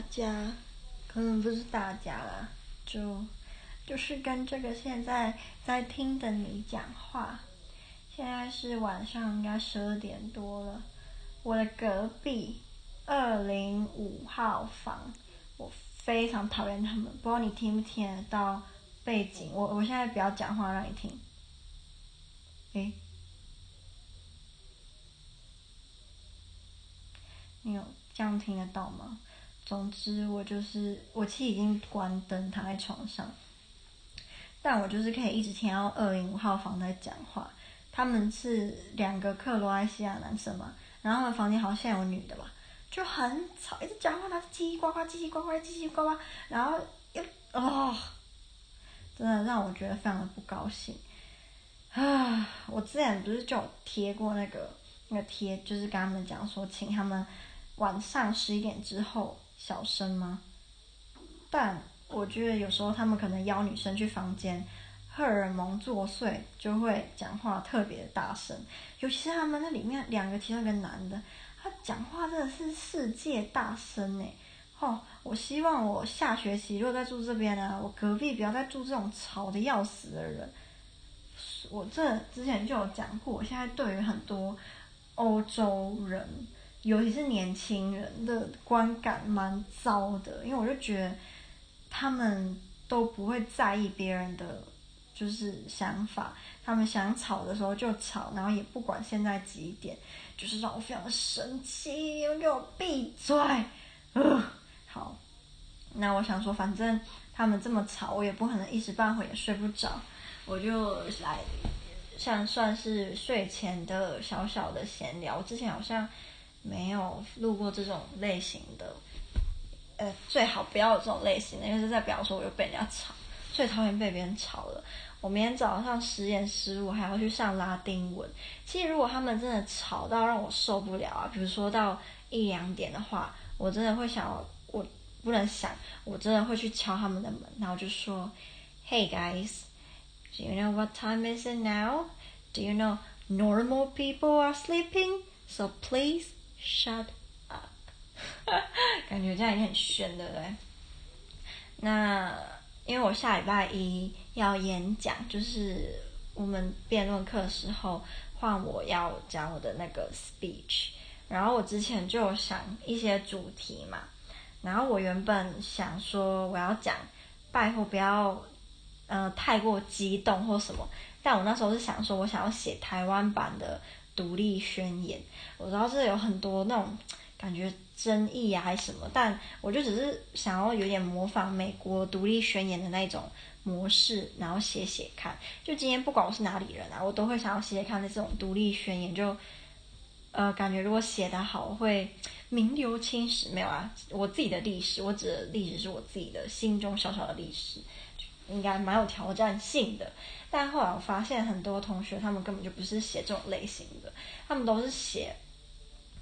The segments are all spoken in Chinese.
大家，可能不是大家啦，就就是跟这个现在在听的你讲话。现在是晚上，应该十二点多了。我的隔壁二零五号房，我非常讨厌他们，不知道你听不听得到背景？我我现在不要讲话，让你听。诶，你有这样听得到吗？总之，我就是我其实已经关灯，躺在床上，但我就是可以一直听到二零五号房在讲话。他们是两个克罗埃西亚男生嘛，然后他们房间好像有女的吧，就很吵，一直讲话，他叽叽呱呱，叽叽呱呱，叽叽呱呱，然后又哦，真的让我觉得非常的不高兴。啊，我之前不是就贴过那个那个贴，就是跟他们讲说，请他们晚上十一点之后小声吗？但我觉得有时候他们可能邀女生去房间。荷尔蒙作祟就会讲话特别大声，尤其是他们那里面两个其中一个男的，他讲话真的是世界大声诶。哦，我希望我下学期如果再住这边呢，我隔壁不要再住这种吵得要死的人。我这之前就有讲过，我现在对于很多欧洲人，尤其是年轻人的观感蛮糟的，因为我就觉得他们都不会在意别人的。就是想法，他们想吵的时候就吵，然后也不管现在几点，就是让我非常的生气，你们给我闭嘴！呃，好，那我想说，反正他们这么吵，我也不可能一时半会也睡不着，我就来像算是睡前的小小的闲聊。之前好像没有录过这种类型的，呃，最好不要有这种类型的，因为是在表示我又被人家吵，最讨厌被别人吵了。我明天早上十点十五还要去上拉丁文。其实如果他们真的吵到让我受不了啊，比如说到一两点的话，我真的会想，我不能想，我真的会去敲他们的门，然后就说，Hey guys, do you know what time is it now? Do you know normal people are sleeping? So please shut up. 感觉这样也很炫，对不对？那。因为我下礼拜一要演讲，就是我们辩论课的时候换我要讲我的那个 speech，然后我之前就有想一些主题嘛，然后我原本想说我要讲，拜托不要呃太过激动或什么，但我那时候是想说我想要写台湾版的独立宣言，我知道这有很多那种感觉。争议啊，还是什么？但我就只是想要有点模仿美国独立宣言的那种模式，然后写写看。就今天不管我是哪里人啊，我都会想要写写看的这种独立宣言。就呃，感觉如果写得好，会名留青史。没有啊，我自己的历史，我指的历史是我自己的心中小小的历史，应该蛮有挑战性的。但后来我发现很多同学他们根本就不是写这种类型的，他们都是写。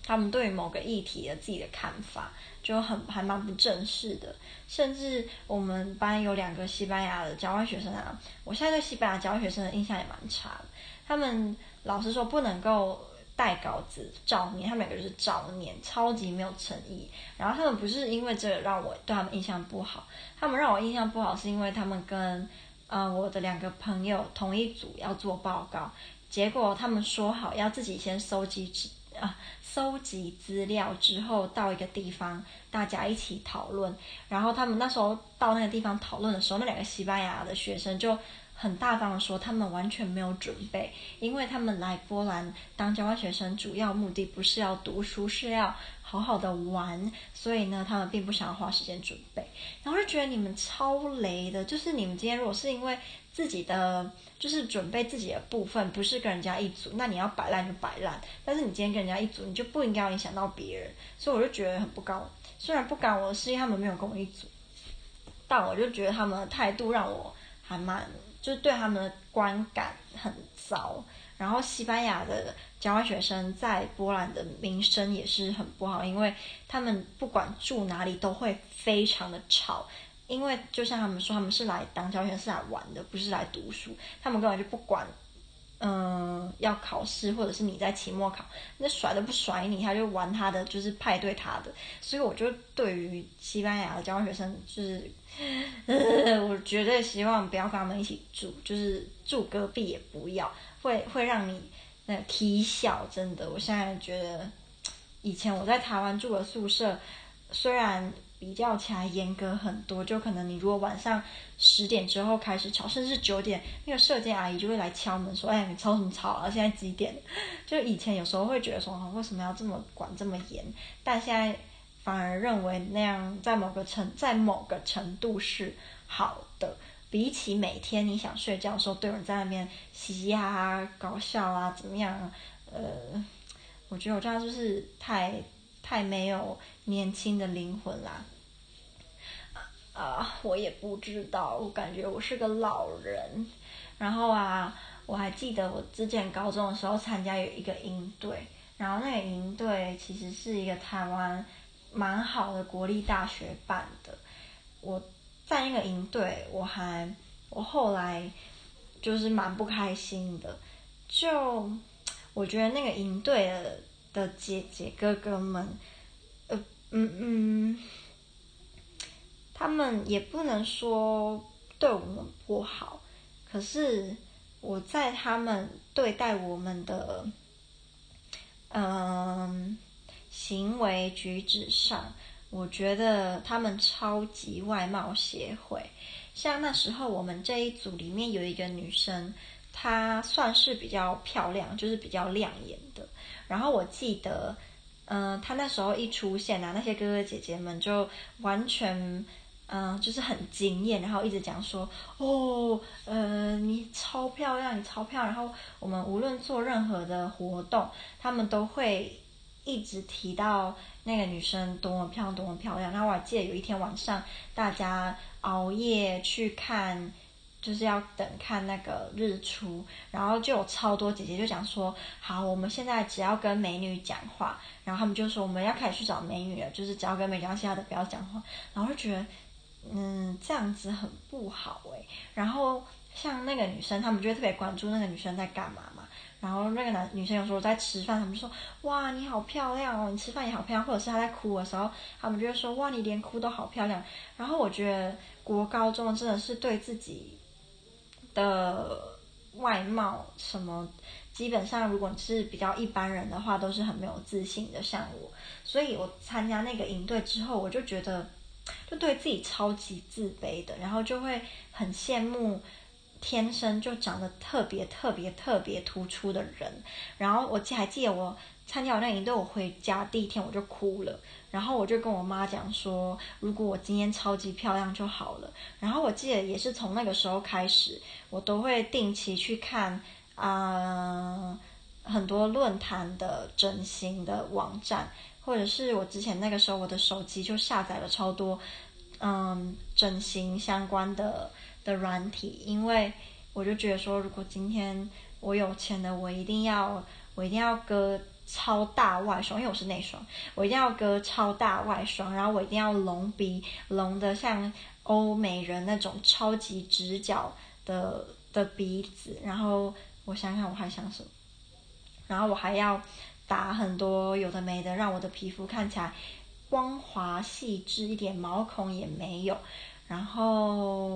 他们对某个议题的自己的看法就很还蛮不正式的，甚至我们班有两个西班牙的交换学生啊，我现在对西班牙交换学生的印象也蛮差的。他们老师说不能够带稿子照念，他们两个就是照念，超级没有诚意。然后他们不是因为这个让我对他们印象不好，他们让我印象不好是因为他们跟呃我的两个朋友同一组要做报告，结果他们说好要自己先收集纸。啊，搜集资料之后到一个地方，大家一起讨论。然后他们那时候到那个地方讨论的时候，那两个西班牙的学生就很大方的说，他们完全没有准备，因为他们来波兰当交换学生，主要目的不是要读书，是要好好的玩。所以呢，他们并不想要花时间准备。然后就觉得你们超雷的，就是你们今天如果是因为。自己的就是准备自己的部分，不是跟人家一组，那你要摆烂就摆烂。但是你今天跟人家一组，你就不应该影响到别人。所以我就觉得很不高。虽然不干我的事，因为他们没有跟我一组，但我就觉得他们的态度让我还蛮，就是对他们的观感很糟。然后西班牙的交换学生在波兰的名声也是很不好，因为他们不管住哪里都会非常的吵。因为就像他们说，他们是来当交换生，是来玩的，不是来读书。他们根本就不管嗯，要考试，或者是你在期末考，那甩都不甩你，他就玩他的，就是派对他的。所以我就对于西班牙的交换学生，就是，我绝对希望不要跟他们一起住，就是住隔壁也不要，会会让你那个啼笑。真的，我现在觉得，以前我在台湾住的宿舍，虽然。比较起来严格很多，就可能你如果晚上十点之后开始吵，甚至九点，那个舍监阿姨就会来敲门说：“哎，你吵什么吵啊？现在几点？”就以前有时候会觉得说，为什么要这么管这么严？但现在反而认为那样在某个程在某个程度是好的，比起每天你想睡觉的时候都有人在那边嘻嘻哈哈搞笑啊，怎么样啊？呃，我觉得我这样就是太。太没有年轻的灵魂啦！啊，我也不知道，我感觉我是个老人。然后啊，我还记得我之前高中的时候参加有一个营队，然后那个营队其实是一个台湾蛮好的国立大学办的。我在那个营队，我还我后来就是蛮不开心的，就我觉得那个营队的。的姐姐哥哥们，呃，嗯嗯，他们也不能说对我们不好，可是我在他们对待我们的，嗯、行为举止上，我觉得他们超级外貌协会。像那时候我们这一组里面有一个女生，她算是比较漂亮，就是比较亮眼的。然后我记得，嗯、呃，他那时候一出现啊，那些哥哥姐姐们就完全，嗯、就是很惊艳，然后一直讲说，哦，呃，你超漂亮，你超漂亮。然后我们无论做任何的活动，他们都会一直提到那个女生多么漂亮，多么漂亮。然后我还记得有一天晚上，大家熬夜去看。就是要等看那个日出，然后就有超多姐姐就讲说，好，我们现在只要跟美女讲话，然后他们就说我们要开始去找美女了，就是只要跟美女，其他的不要讲话。然后就觉得，嗯，这样子很不好诶。然后像那个女生，他们就会特别关注那个女生在干嘛嘛。然后那个男女生有时候在吃饭，他们就说，哇，你好漂亮哦，你吃饭也好漂亮。或者是她在哭的时候，他们就会说，哇，你连哭都好漂亮。然后我觉得国高中真的是对自己。的外貌什么，基本上如果是比较一般人的话，都是很没有自信的，像我。所以我参加那个营队之后，我就觉得，就对自己超级自卑的，然后就会很羡慕天生就长得特别特别特别突出的人。然后我记还记得我参加我那个营队，我回家第一天我就哭了。然后我就跟我妈讲说，如果我今天超级漂亮就好了。然后我记得也是从那个时候开始，我都会定期去看啊、很多论坛的整形的网站，或者是我之前那个时候我的手机就下载了超多嗯整形相关的的软体，因为我就觉得说，如果今天我有钱的，我一定要我一定要割。超大外双，因为我是内双，我一定要割超大外双，然后我一定要隆鼻，隆得像欧美人那种超级直角的的鼻子，然后我想想我还想什么，然后我还要打很多有的没的，让我的皮肤看起来光滑细致，一点毛孔也没有，然后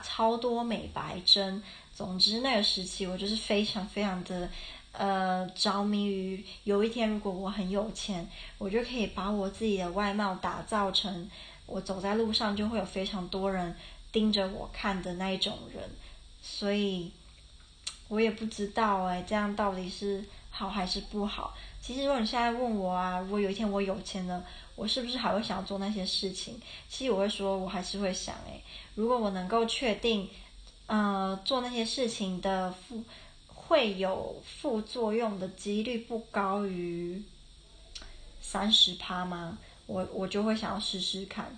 超多美白针，总之那个时期我就是非常非常的。呃，着迷于有一天如果我很有钱，我就可以把我自己的外貌打造成我走在路上就会有非常多人盯着我看的那一种人，所以我也不知道哎，这样到底是好还是不好？其实如果你现在问我啊，如果有一天我有钱了，我是不是还会想要做那些事情？其实我会说，我还是会想哎，如果我能够确定，呃，做那些事情的付。会有副作用的几率不高于三十趴吗？我我就会想要试试看。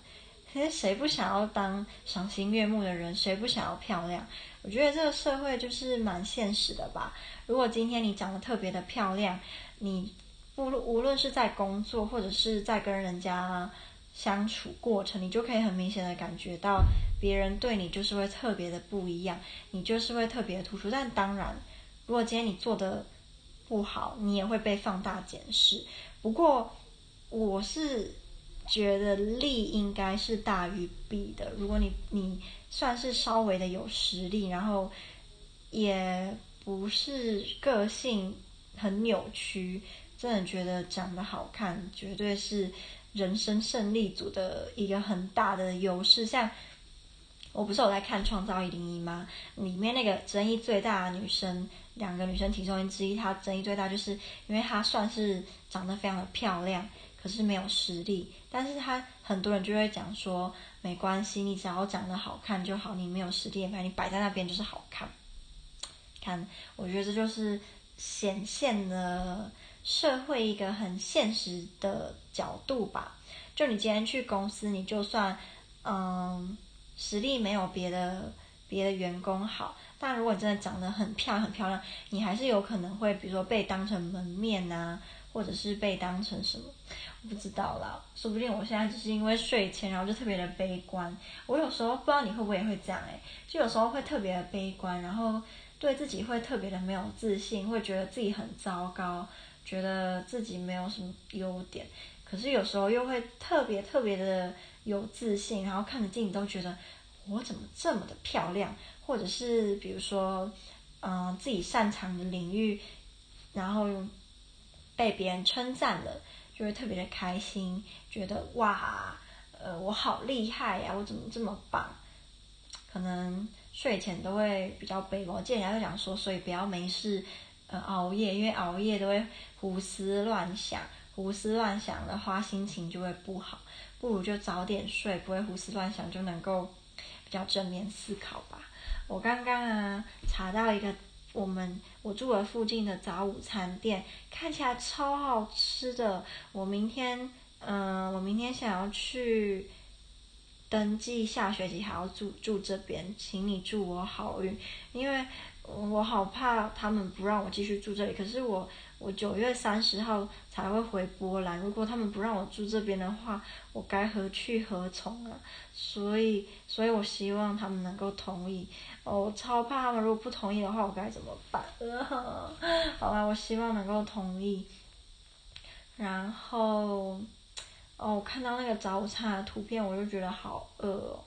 其实谁不想要当赏心悦目的人？谁不想要漂亮？我觉得这个社会就是蛮现实的吧。如果今天你长得特别的漂亮，你无论无论是在工作或者是在跟人家相处过程，你就可以很明显的感觉到别人对你就是会特别的不一样，你就是会特别突出。但当然。如果今天你做的不好，你也会被放大检视。不过我是觉得利应该是大于弊的。如果你你算是稍微的有实力，然后也不是个性很扭曲，真的觉得长得好看，绝对是人生胜利组的一个很大的优势。像我不是有在看《创造一零一》吗？里面那个争议最大的女生，两个女生其中之一，她争议最大，就是因为她算是长得非常的漂亮，可是没有实力。但是她很多人就会讲说，没关系，你只要长得好看就好，你没有实力，反正你摆在那边就是好看。看，我觉得这就是显现了社会一个很现实的角度吧。就你今天去公司，你就算嗯。实力没有别的别的员工好，但如果你真的长得很漂亮很漂亮，你还是有可能会，比如说被当成门面呐、或者是被当成什么，不知道啦。说不定我现在只是因为睡前，然后就特别的悲观。我有时候不知道你会不会也会这样诶、就有时候会特别的悲观，然后对自己会特别的没有自信，会觉得自己很糟糕，觉得自己没有什么优点。可是有时候又会特别特别的。有自信，然后看着镜子都觉得我怎么这么的漂亮，或者是比如说，嗯、自己擅长的领域，然后被别人称赞了，就会特别的开心，觉得哇，呃，我好厉害呀，我怎么这么棒？可能睡前都会比较悲观，我见人家就讲说，所以不要没事呃熬夜，因为熬夜都会胡思乱想，胡思乱想的话，心情就会不好。不如就早点睡，不会胡思乱想，就能够比较正面思考吧。我刚刚啊查到一个我们我住的附近的早午餐店，看起来超好吃的。我明天嗯、我明天想要去登记，下学期还要住住这边，请你祝我好运，因为我好怕他们不让我继续住这里。可是我。我九月三十号才会回波兰，如果他们不让我住这边的话，我该何去何从啊？所以，所以我希望他们能够同意。我超怕他们如果不同意的话，我该怎么办？好吧，我希望能够同意。然后，哦，看到那个早午餐的图片，我就觉得好饿哦。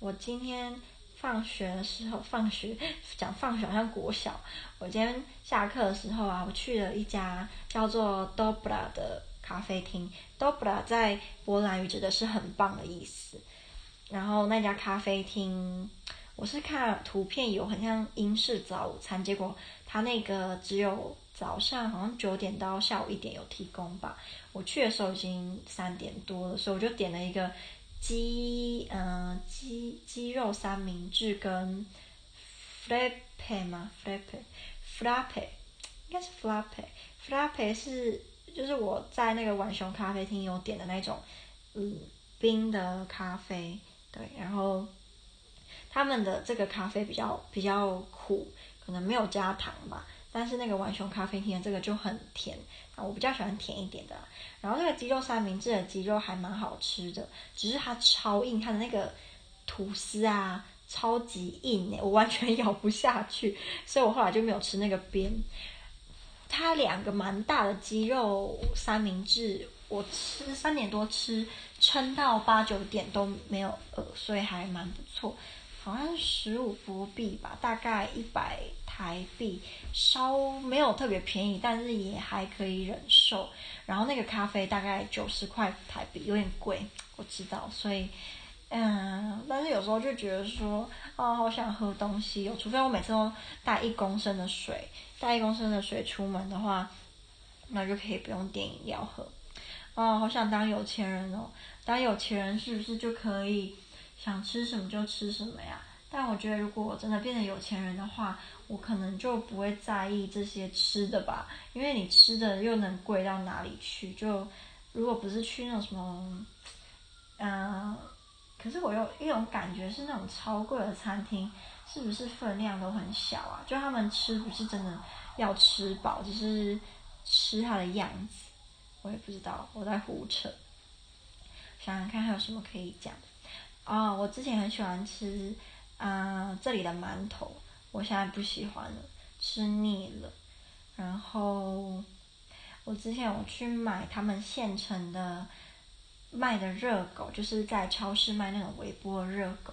我今天。放学的时候，放学讲放学好像国小。我今天下课的时候啊，我去了一家叫做 Dobra 的咖啡厅。Dobra 在波兰语指的是很棒的意思。然后那家咖啡厅，我是看图片有很像英式早餐，结果它那个只有早上好像九点到下午一点有提供吧。我去的时候已经三点多了，所以我就点了一个。鸡，嗯、呃，鸡鸡肉三明治跟 frappe 吗？frappe，frappe，应该是 frappe，frappe 是就是我在那个浣熊咖啡厅有点的那种，嗯，冰的咖啡，对，然后他们的这个咖啡比较比较苦，可能没有加糖吧。但是那个浣熊咖啡厅的这个就很甜啊，我比较喜欢甜一点的。然后这个鸡肉三明治的鸡肉还蛮好吃的，只是它超硬，它的那个吐司啊超级硬诶，我完全 咬不下去，所以我后来就没有吃那个边。它两个蛮大的鸡肉三明治，我吃三点多吃，撑到八九点都没有饿，所以还蛮不错。好像十五波币吧，大概一百台币，稍没有特别便宜，但是也还可以忍受。然后那个咖啡大概九十块台币，有点贵，我知道。所以，嗯，但是有时候就觉得说，啊，好想喝东西哦。除非我每次都带一公升的水，带一公升的水出门的话，那就可以不用点饮料喝。啊，好想当有钱人哦！当有钱人是不是就可以？想吃什么就吃什么呀，但我觉得如果我真的变成有钱人的话，我可能就不会在意这些吃的吧，因为你吃的又能贵到哪里去？就如果不是去那种什么，嗯、可是我有一种感觉是那种超贵的餐厅，是不是分量都很小啊？就他们吃不是真的要吃饱，只是吃它的样子，我也不知道，我在胡扯。想想看还有什么可以讲。啊、哦，我之前很喜欢吃，啊、这里的馒头，我现在不喜欢了，吃腻了。然后我之前有去买他们现成的卖的热狗，就是在超市卖那种微波热狗，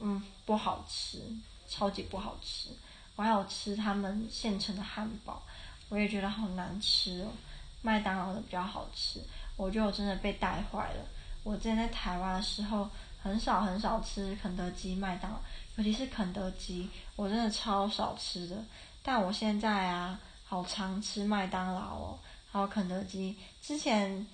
嗯，不好吃，超级不好吃。我还有吃他们现成的汉堡，我也觉得好难吃哦。麦当劳的比较好吃，我觉得我真的被带坏了。我之前在台湾的时候，很少很少吃肯德基、麦当劳，尤其是肯德基，我真的超少吃的。但我现在啊，好常吃麦当劳哦，还有肯德基。之前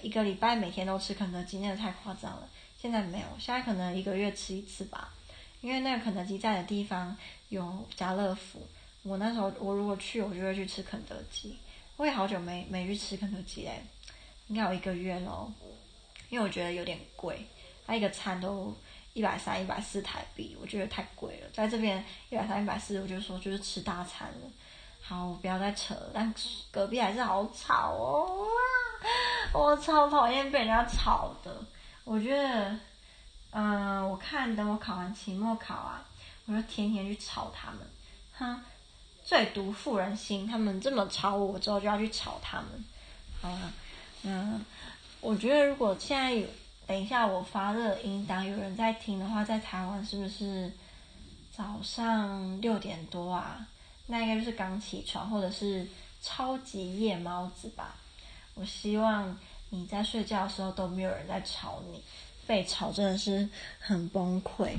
一个礼拜每天都吃肯德基，那个太夸张了。现在没有，现在可能一个月吃一次吧。因为那个肯德基在的地方有家乐福，我那时候我如果去，我就会去吃肯德基。我也好久没没去吃肯德基嘞，应该有一个月咯。因为我觉得有点贵，他一个餐都一百三、一百四台币，我觉得太贵了。在这边一百三、一百四，我就说就是吃大餐了。好，不要再扯了。但隔壁还是好吵哦，我超讨厌被人家吵的。我觉得，嗯、我看等我考完期末考啊，我就天天去吵他们，哼。最毒妇人心，他们这么吵我之后就要去吵他们，好了，嗯，我觉得如果现在有等一下我发热音档有人在听的话，在台湾是不是早上六点多啊？那应该就是刚起床或者是超级夜猫子吧。我希望你在睡觉的时候都没有人在吵你，被吵真的是很崩溃。